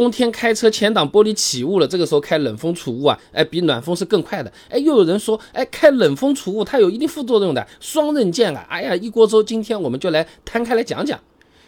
冬天开车前挡玻璃起雾了，这个时候开冷风除雾啊，哎，比暖风是更快的。哎，又有人说，哎，开冷风除雾它有一定副作用的，双刃剑啊。哎呀，一锅粥，今天我们就来摊开来讲讲。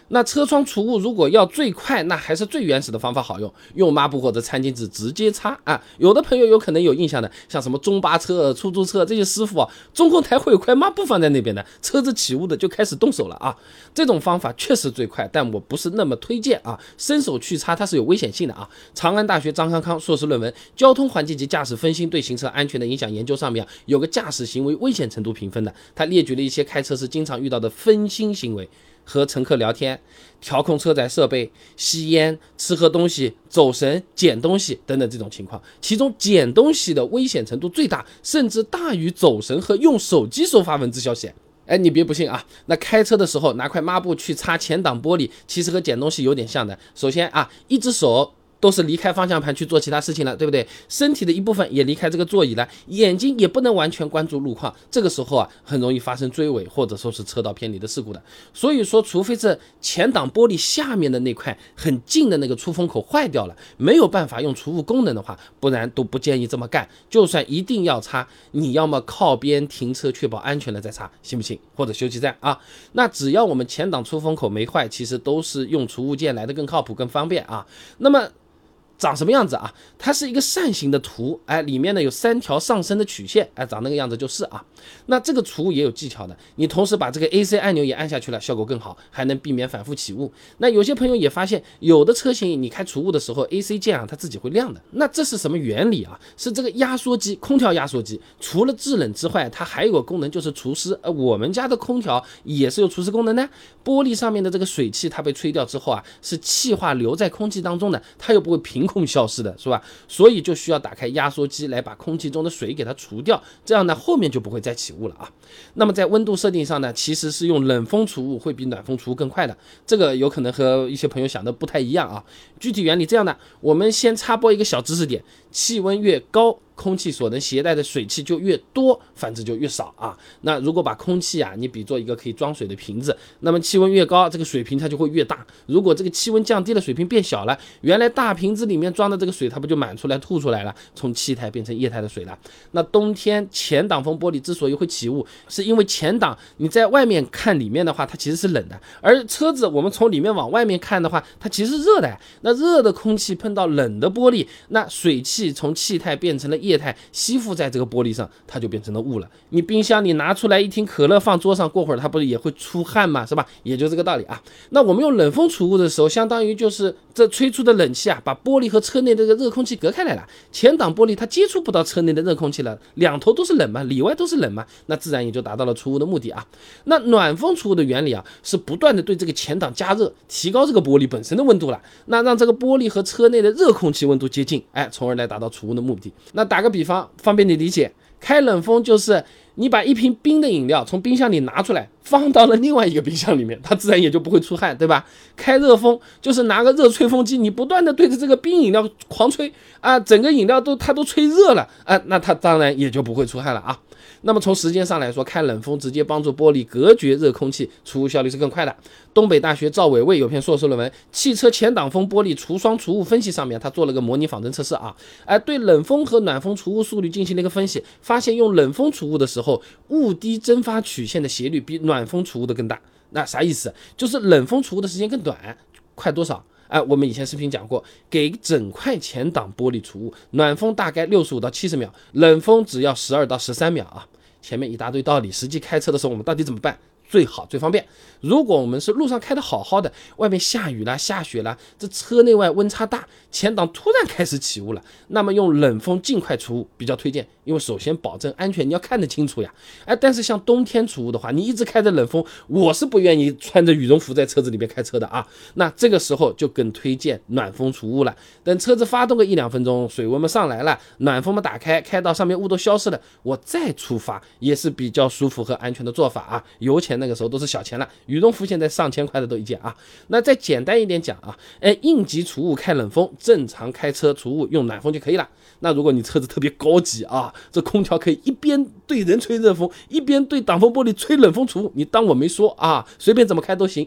那车窗除雾如果要最快，那还是最原始的方法好用，用抹布或者餐巾纸直接擦啊。有的朋友有可能有印象的，像什么中巴车、出租车这些师傅啊，中控台会有块抹布放在那边的，车子起雾的就开始动手了啊。这种方法确实最快，但我不是那么推荐啊。伸手去擦它是有危险性的啊。长安大学张康康硕士论文《交通环境及驾驶分心对行车安全的影响研究》上面啊有个驾驶行为危险程度评分的，他列举了一些开车时经常遇到的分心行为。和乘客聊天、调控车载设备、吸烟、吃喝东西、走神、捡东西等等这种情况，其中捡东西的危险程度最大，甚至大于走神和用手机收发文字消息。哎，你别不信啊，那开车的时候拿块抹布去擦前挡玻璃，其实和捡东西有点像的。首先啊，一只手。都是离开方向盘去做其他事情了，对不对？身体的一部分也离开这个座椅了，眼睛也不能完全关注路况，这个时候啊，很容易发生追尾或者说是车道偏离的事故的。所以说，除非是前挡玻璃下面的那块很近的那个出风口坏掉了，没有办法用除雾功能的话，不然都不建议这么干。就算一定要擦，你要么靠边停车确保安全了再擦，行不行？或者休息站啊？那只要我们前挡出风口没坏，其实都是用除雾件来的更靠谱、更方便啊。那么。长什么样子啊？它是一个扇形的图，哎，里面呢有三条上升的曲线，哎，长那个样子就是啊。那这个除雾也有技巧的，你同时把这个 AC 按钮也按下去了，效果更好，还能避免反复起雾。那有些朋友也发现，有的车型你开除雾的时候，AC 键啊它自己会亮的。那这是什么原理啊？是这个压缩机，空调压缩机，除了制冷之外，它还有个功能就是除湿。呃，我们家的空调也是有除湿功能的。玻璃上面的这个水汽，它被吹掉之后啊，是气化留在空气当中的，它又不会凭空。空消失的是吧？所以就需要打开压缩机来把空气中的水给它除掉，这样呢后面就不会再起雾了啊。那么在温度设定上呢，其实是用冷风除雾会比暖风除雾更快的。这个有可能和一些朋友想的不太一样啊。具体原理这样呢，我们先插播一个小知识点：气温越高。空气所能携带的水汽就越多，反之就越少啊。那如果把空气啊，你比作一个可以装水的瓶子，那么气温越高，这个水瓶它就会越大。如果这个气温降低了，水瓶变小了，原来大瓶子里面装的这个水它不就满出来吐出来了，从气态变成液态的水了。那冬天前挡风玻璃之所以会起雾，是因为前挡你在外面看里面的话，它其实是冷的，而车子我们从里面往外面看的话，它其实是热的。那热的空气碰到冷的玻璃，那水汽从气态变成了液。态吸附在这个玻璃上，它就变成了雾了。你冰箱里拿出来一听可乐放桌上，过会儿它不是也会出汗吗？是吧？也就这个道理啊。那我们用冷风除雾的时候，相当于就是这吹出的冷气啊，把玻璃和车内这个热空气隔开来了。前挡玻璃它接触不到车内的热空气了，两头都是冷嘛，里外都是冷嘛，那自然也就达到了除雾的目的啊。那暖风除雾的原理啊，是不断的对这个前挡加热，提高这个玻璃本身的温度了，那让这个玻璃和车内的热空气温度接近，哎，从而来达到除雾的目的。那打个比方，方便你理解，开冷风就是你把一瓶冰的饮料从冰箱里拿出来。放到了另外一个冰箱里面，它自然也就不会出汗，对吧？开热风就是拿个热吹风机，你不断的对着这个冰饮料狂吹啊，整个饮料都它都吹热了啊，那它当然也就不会出汗了啊。那么从时间上来说，开冷风直接帮助玻璃隔绝热空气，除雾效率是更快的。东北大学赵伟卫有篇硕士论文《汽车前挡风玻璃除霜除雾分析》，上面他做了个模拟仿真测试啊，哎，对冷风和暖风除雾速率进行了一个分析，发现用冷风除雾的时候，后雾滴蒸发曲线的斜率比暖风除雾的更大，那啥意思？就是冷风除雾的时间更短，快多少？哎，我们以前视频讲过，给整块前挡玻璃除雾，暖风大概六十五到七十秒，冷风只要十二到十三秒啊。前面一大堆道理，实际开车的时候我们到底怎么办？最好最方便。如果我们是路上开的好好的，外面下雨了、下雪了，这车内外温差大，前挡突然开始起雾了，那么用冷风尽快除雾比较推荐，因为首先保证安全，你要看得清楚呀。哎，但是像冬天除雾的话，你一直开着冷风，我是不愿意穿着羽绒服在车子里面开车的啊。那这个时候就更推荐暖风除雾了。等车子发动个一两分钟，水温嘛上来了，暖风嘛打开，开到上面雾都消失了，我再出发也是比较舒服和安全的做法啊。油钱。那个时候都是小钱了，羽绒服现在上千块的都一件啊。那再简单一点讲啊，哎，应急除雾开冷风，正常开车除雾用暖风就可以了。那如果你车子特别高级啊，这空调可以一边对人吹热风，一边对挡风玻璃吹冷风除雾，你当我没说啊，随便怎么开都行。